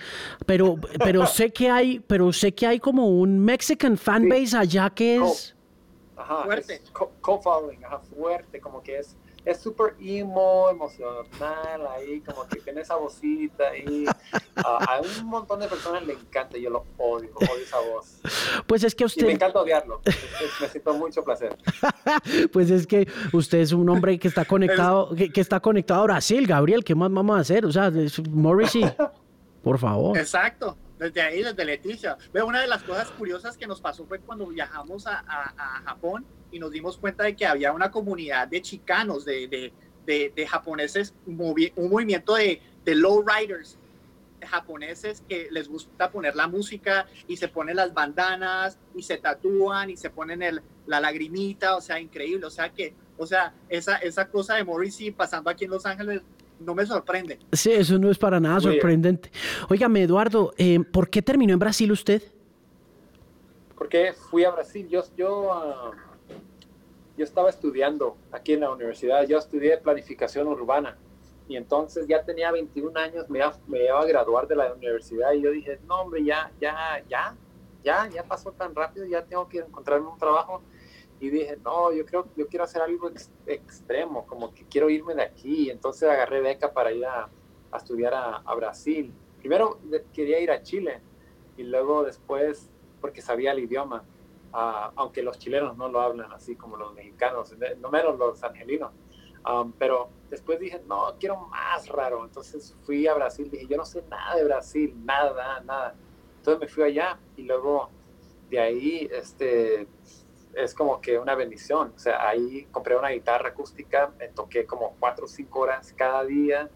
pero, pero sé que hay, pero sé que hay como un Mexican fanbase allá que es. Ajá, fuerte. Co-following, ajá, fuerte, como que es es súper emo, emocional, ahí como que tiene esa vocita ahí. a un montón de personas le encanta, yo lo odio, odio esa voz. Pues es que usted... Y me encanta odiarlo, me siento mucho placer. pues es que usted es un hombre que está conectado, que, está conectado a Brasil, Gabriel, ¿qué más vamos a hacer? O sea, Morrissey, por favor. Exacto desde ahí, desde Leticia. Una de las cosas curiosas que nos pasó fue cuando viajamos a, a, Japón y nos dimos cuenta de que había una comunidad de chicanos, de, de, de, japoneses, un, movimiento de, de low riders japoneses que les gusta poner la música y se ponen las bandanas y se tatúan y se ponen el, la lagrimita, o sea, increíble, o sea que, o sea, esa, esa cosa de Morrissey pasando aquí en Los Ángeles no me sorprende. Sí, eso no es para nada sorprendente. Óigame, Eduardo, eh, ¿por qué terminó en Brasil usted? Porque fui a Brasil. Yo, yo, ah, yo estaba estudiando aquí en la universidad. Yo estudié planificación urbana. Y entonces ya tenía 21 años, me iba, me iba a graduar de la universidad. Y yo dije, no, hombre, ya, ya, ya, ya, ya pasó tan rápido, ya tengo que encontrarme un trabajo y dije, no, yo creo yo quiero hacer algo extremo, como que quiero irme de aquí. Entonces agarré beca para ir a, estudiar a, Brasil. Primero quería ir a Chile y luego después, porque sabía el idioma, aunque los chilenos no lo hablan así como los mexicanos, no menos los angelinos. pero después dije, no, quiero más raro. Entonces fui a Brasil, dije, yo no sé nada de Brasil, nada, nada. Entonces me fui allá y luego de ahí, este, es como que una bendición. O sea, ahí compré una guitarra acústica, me toqué como cuatro o cinco horas cada día,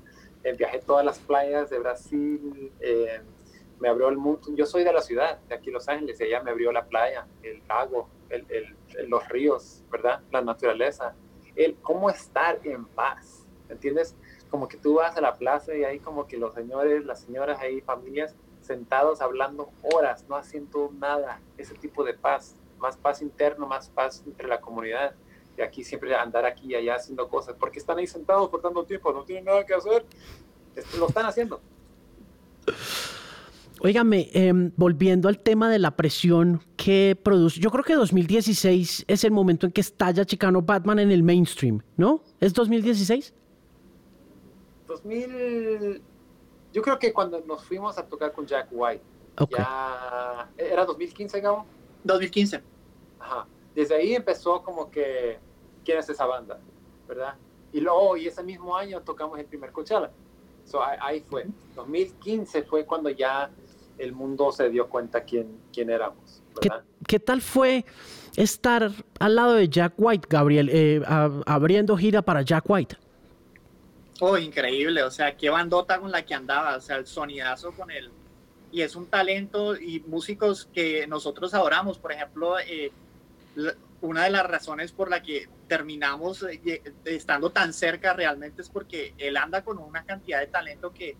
eh, viajé todas las playas de Brasil, eh, me abrió el mundo. Yo soy de la ciudad, de aquí Los Ángeles, y allá me abrió la playa, el lago, el, el, los ríos, ¿verdad? La naturaleza. El cómo estar en paz, ¿entiendes? Como que tú vas a la plaza y hay como que los señores, las señoras ahí, familias, sentados hablando horas, no haciendo nada, ese tipo de paz, más paz interno, más paz entre la comunidad. Y aquí siempre andar aquí y allá haciendo cosas, porque están ahí sentados por tanto tiempo, no tienen nada que hacer, lo están haciendo. Óigame, em, volviendo al tema de la presión que produce, yo creo que 2016 es el momento en que estalla Chicano Batman en el mainstream, ¿no? ¿Es 2016? 2000, yo creo que cuando nos fuimos a tocar con Jack White, ya, ¿era 2015, Gabo? 2015. Ajá. Desde ahí empezó como que, ¿quién es esa banda? ¿Verdad? Y luego, y ese mismo año tocamos el primer Coachella. So, ahí fue. 2015 fue cuando ya el mundo se dio cuenta quién, quién éramos. ¿verdad? ¿Qué, tal fue estar al lado de Jack White, Gabriel, eh, abriendo gira para Jack White? Oh, increíble, o sea, qué bandota con la que andaba, o sea, el sonidazo con él. Y es un talento y músicos que nosotros adoramos. Por ejemplo, eh, una de las razones por la que terminamos eh, estando tan cerca realmente es porque él anda con una cantidad de talento que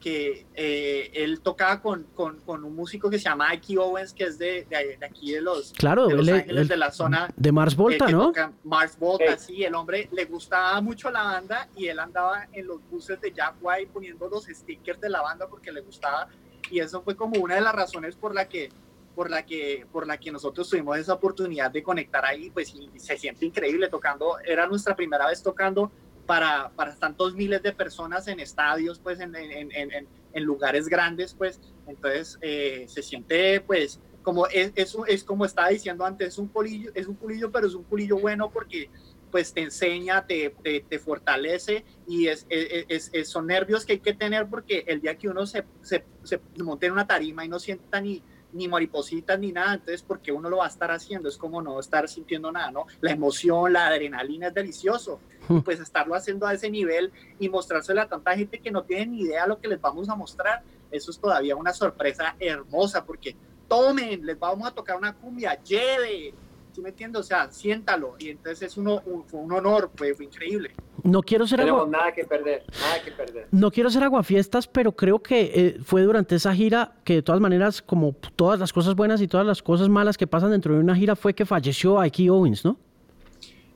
que eh, él tocaba con, con, con, un músico que se llama Ike Owens, que es de, de, aquí de los, claro, de los Ángeles, de la zona. De Mars Volta, ¿no? Mars Volta, sí. El hombre le gustaba mucho la banda y él andaba en los buses de Jack White poniendo los stickers de la banda porque le gustaba. Y eso fue como una de las razones por la que por la que por la que nosotros tuvimos esa oportunidad de conectar ahí, pues se siente increíble tocando, era nuestra primera vez tocando para, para tantos miles de personas en estadios, pues en, en, en, en lugares grandes, pues entonces eh, se siente pues como es, es, es, como estaba diciendo antes, es un culillo, es un culillo, pero es un culillo bueno porque pues te enseña, te, te, te fortalece y es, es, son nervios que hay que tener porque el día que uno se, se, se monte en una tarima y no sienta ni, ni maripositas ni nada, entonces porque uno lo va a estar haciendo, es como no estar sintiendo nada, ¿no? La emoción, la adrenalina es delicioso, hmm. pues estarlo haciendo a ese nivel y mostrárselo a tanta gente que no tiene ni idea lo que les vamos a mostrar, eso es todavía una sorpresa hermosa, porque tomen, les vamos a tocar una cumbia, lleve, ¿sí me entiendes? O sea, siéntalo, y entonces es uno, un, fue un honor, fue, fue increíble. No quiero ser agua... nada que perder, nada que perder. No quiero ser aguafiestas, pero creo que eh, fue durante esa gira que de todas maneras, como todas las cosas buenas y todas las cosas malas que pasan dentro de una gira, fue que falleció Ike Owens, ¿no?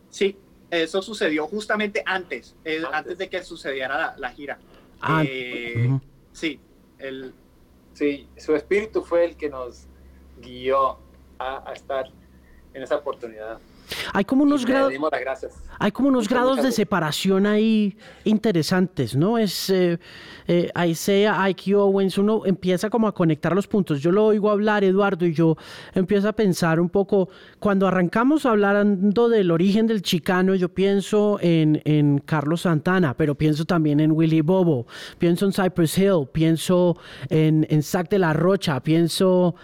Sí, eso sucedió justamente antes, eh, antes. de que sucediera la, gira. Ah, eh, Sí, el... sí, su espíritu fue el que nos guió a, a estar en esa oportunidad. Hay como unos grados. Hay como unos grados de separación ahí interesantes, ¿no? Es eh, eh, Isaiah, IQ Owens, uno empieza como a conectar los puntos. Yo lo oigo hablar, Eduardo, y yo empiezo a pensar un poco. Cuando arrancamos hablando del origen del chicano, yo pienso en, en Carlos Santana, pero pienso también en Willy Bobo, pienso en Cypress Hill, pienso en, en Zack de la Rocha, pienso.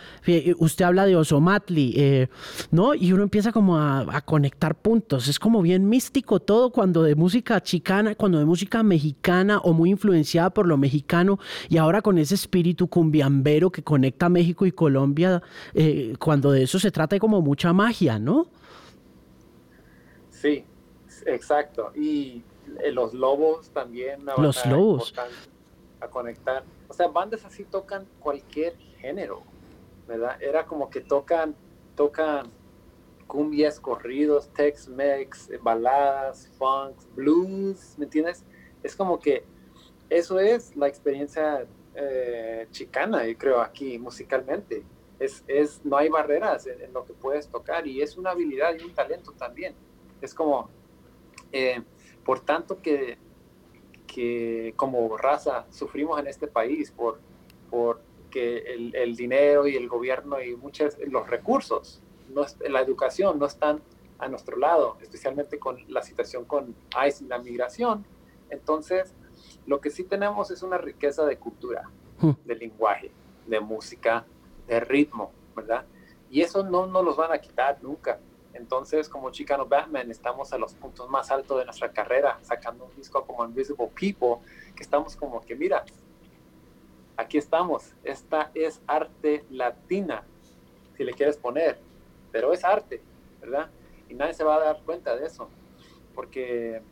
Usted habla de Osomatli, eh, ¿no? Y uno empieza como a a conectar puntos. Es como bien místico todo cuando de música chicana, cuando de música mexicana o muy influenciada por lo mexicano y ahora con ese espíritu cumbiambero que conecta México y Colombia, eh, cuando de eso se trata hay como mucha magia, ¿no? Sí, exacto. Y eh, los lobos también. Los lobos. A conectar. O sea, bandas así tocan cualquier género, ¿verdad? Era como que tocan, tocan cumbias, corridos, Tex-Mex, eh, baladas, funk, blues, ¿me entiendes? Es como que eso es la experiencia eh, chicana, yo creo, aquí musicalmente. Es, es, no hay barreras en, lo que puedes tocar y es una habilidad y un talento también. Es como, eh, por tanto que, que como raza sufrimos en este país por, por que el, el dinero y el gobierno y muchos, los recursos no, la educación no están a nuestro lado, especialmente con la situación con ICE y la migración. Entonces, lo que sí tenemos es una riqueza de cultura, hmm. de lenguaje, de música, de ritmo, ¿verdad? Y eso no nos los van a quitar nunca. Entonces, como Chicano Batman, estamos a los puntos más altos de nuestra carrera, sacando un disco como Invisible People, que estamos como que, mira, aquí estamos, esta es arte latina, si le quieres poner, pero es arte, ¿verdad? Y nadie se va a dar cuenta de eso, porque,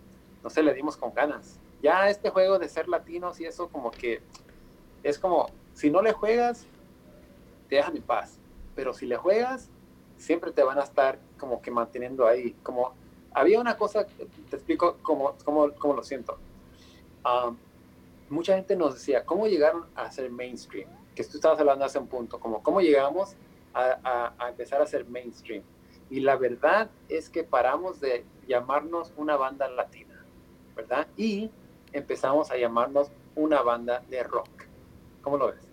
no sé, le dimos con ganas. Ya este juego de ser latinos y eso como que es como, si no le juegas, te dejan en paz, pero si le juegas, siempre te van a estar como que manteniendo ahí. Como había una cosa, te explico cómo, cómo, cómo lo siento. mucha gente nos decía, ¿cómo llegaron a ser mainstream? Que tú estabas hablando hace un punto, como cómo llegamos a, a, empezar a ser mainstream. Y la verdad es que paramos de llamarnos una banda latina, ¿verdad? Y empezamos a llamarnos una banda de rock. ¿Cómo lo ves?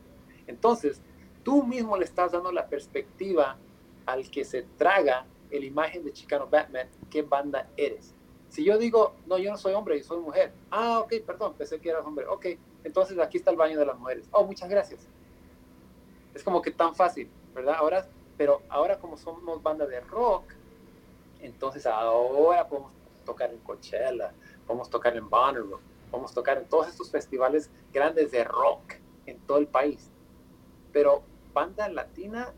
Entonces, tú mismo le estás dando la perspectiva al que se traga la imagen de Chicano Batman, ¿qué banda eres? Si yo digo, no, yo no soy hombre, yo soy mujer. Ah, ok, perdón, pensé que eras hombre. Ok, entonces aquí está el baño de las mujeres. Oh, muchas gracias. Es como que tan fácil, ¿verdad? Ahora, pero ahora como somos banda de rock, entonces ahora podemos tocar en Coachella, podemos tocar en Bonnaroo, podemos tocar en todos estos festivales grandes de rock en todo el país. Pero banda latina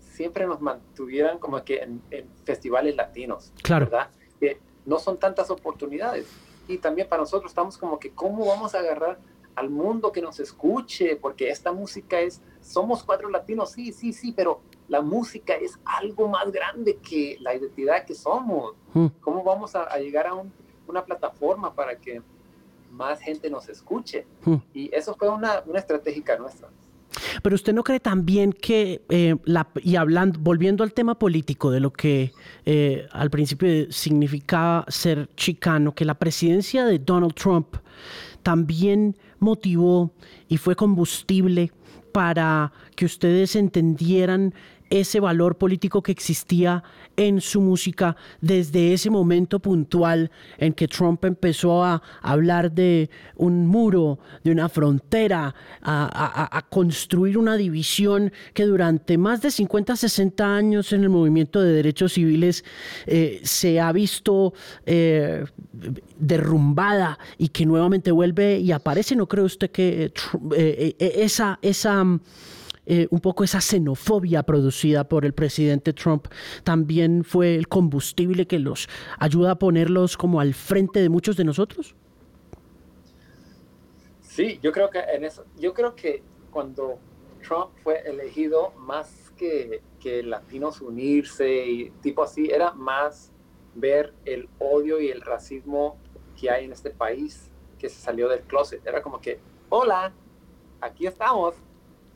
siempre nos mantuvieran como que en, festivales latinos, claro. ¿verdad? Que no son tantas oportunidades. Y también para nosotros estamos como que, ¿cómo vamos a agarrar al mundo que nos escuche? Porque esta música es, somos cuatro latinos, sí, sí, sí, pero la música es algo más grande que la identidad que somos. Hmm. ¿Cómo vamos a, llegar a una plataforma para que más gente nos escuche? Hmm. Y eso fue una, una estratégica nuestra. Pero usted no cree también que, eh, la, y hablando, volviendo al tema político de lo que eh, al principio significaba ser chicano, que la presidencia de Donald Trump también motivó y fue combustible para que ustedes entendieran ese valor político que existía en su música desde ese momento puntual en que Trump empezó a hablar de un muro, de una frontera, a, construir una división que durante más de 50, 60 años en el movimiento de derechos civiles eh, se ha visto eh, derrumbada y que nuevamente vuelve y aparece. ¿No cree usted que eh, esa... esa eh, un poco esa xenofobia producida por el presidente Trump también fue el combustible que los ayuda a ponerlos como al frente de muchos de nosotros? Sí, yo creo que en eso, yo creo que cuando Trump fue elegido, más que, que latinos unirse y tipo así, era más ver el odio y el racismo que hay en este país que se salió del closet. Era como que, hola, aquí estamos,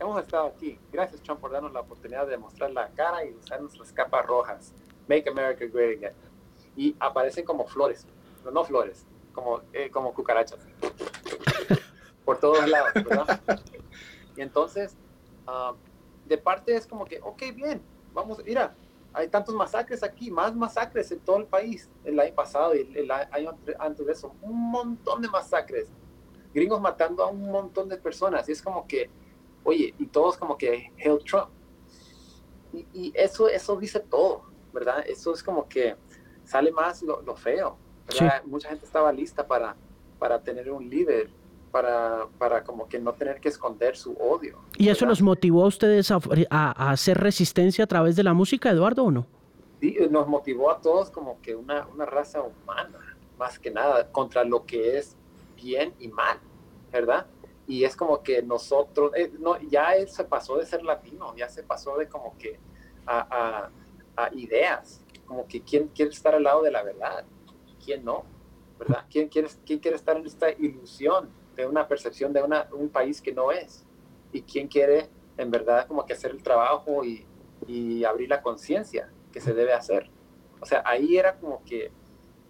hemos estado aquí. Gracias, Trump, por darnos la oportunidad de mostrar la cara y usar nuestras capas rojas. Make America Great Again. Y aparecen como flores, no, flores, como, eh, como cucarachas. por todos lados, ¿verdad? Y entonces, ah, de parte es como que, ok, bien, vamos, mira, hay tantos masacres aquí, más masacres en todo el país el año pasado y el año antes de eso, un montón de masacres, gringos matando a un montón de personas. Y es como que oye, y todos como que Hail Trump. Y, eso, eso dice todo, ¿verdad? Eso es como que sale más lo, feo, ¿verdad? Mucha gente estaba lista para, para tener un líder, para, para como que no tener que esconder su odio. ¿Y eso los motivó a ustedes a, a, hacer resistencia a través de la música, Eduardo, o no? Sí, nos motivó a todos como que una, una raza humana, más que nada, contra lo que es bien y mal, ¿verdad? Y es como que nosotros, eh, no, ya él se pasó de ser latino, ya se pasó de como que a, a, ideas, como que quién quiere estar al lado de la verdad, quién no, ¿verdad? ¿Quién quiere, quién quiere estar en esta ilusión de una percepción de una, un país que no es? ¿Y quién quiere en verdad como que hacer el trabajo y, y abrir la conciencia que se debe hacer? O sea, ahí era como que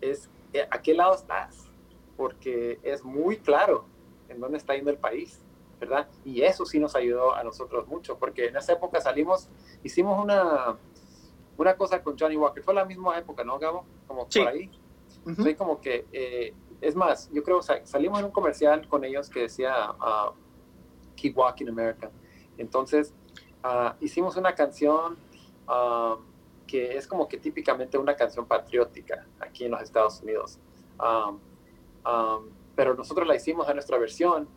es, eh, ¿a qué lado estás? Porque es muy claro en dónde está yendo el país, ¿verdad? Y eso sí nos ayudó a nosotros mucho, porque en esa época salimos, hicimos una, una cosa con Johnny Walker, fue la misma época, ¿no, Gabo? Como por ahí. Soy como que, eh, es más, yo creo, salimos en un comercial con ellos que decía uh, Keep Walking America. Entonces, uh, hicimos una canción uh, que es como que típicamente una canción patriótica aquí en los Estados Unidos. Pero nosotros la hicimos a nuestra versión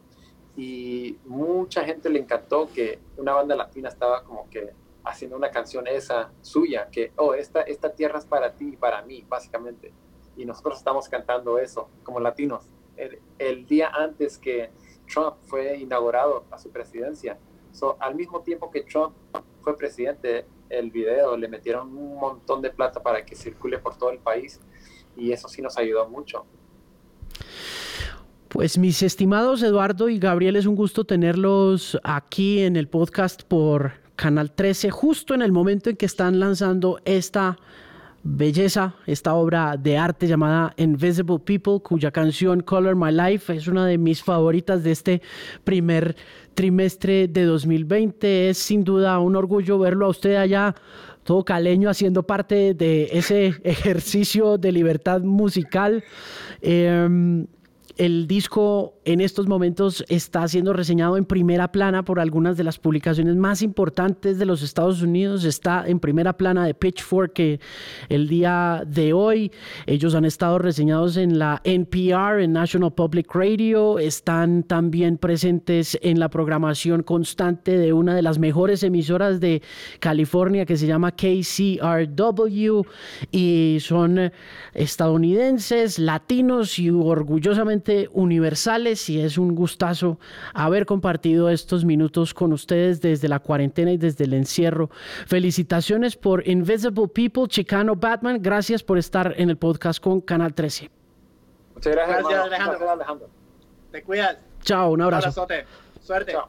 y mucha gente le encantó que una banda latina estaba como que haciendo una canción esa suya, que, oh, esta, esta tierra es para ti y para mí, básicamente. Y nosotros estamos cantando eso como latinos. El, el día antes que Trump fue inaugurado a su presidencia, so, al mismo tiempo que Trump fue presidente, el video le metieron un montón de plata para que circule por todo el país y eso sí nos ayudó mucho. Pues mis estimados Eduardo y Gabriel, es un gusto tenerlos aquí en el podcast por Canal 13, justo en el momento en que están lanzando esta belleza, esta obra de arte llamada Invisible People, cuya canción Color My Life es una de mis favoritas de este primer trimestre de 2020. Es sin duda un orgullo verlo a usted allá todo caleño haciendo parte de ese ejercicio de libertad musical. Em, el disco en estos momentos está siendo reseñado en primera plana por algunas de las publicaciones más importantes de los Estados Unidos. Está en primera plana de Pitchfork que el día de hoy ellos han estado reseñados en la NPR, en National Public Radio. Están también presentes en la programación constante de una de las mejores emisoras de California que se llama KCRW y son estadounidenses, latinos y orgullosamente universales y es un gustazo haber compartido estos minutos con ustedes desde la cuarentena y desde el encierro. Felicitaciones por Invisible People, Chicano Batman. Gracias por estar en el podcast con Canal 13. Muchas gracias, Alejandro. Te cuidas. Chao, un abrazo. Suerte. Chao.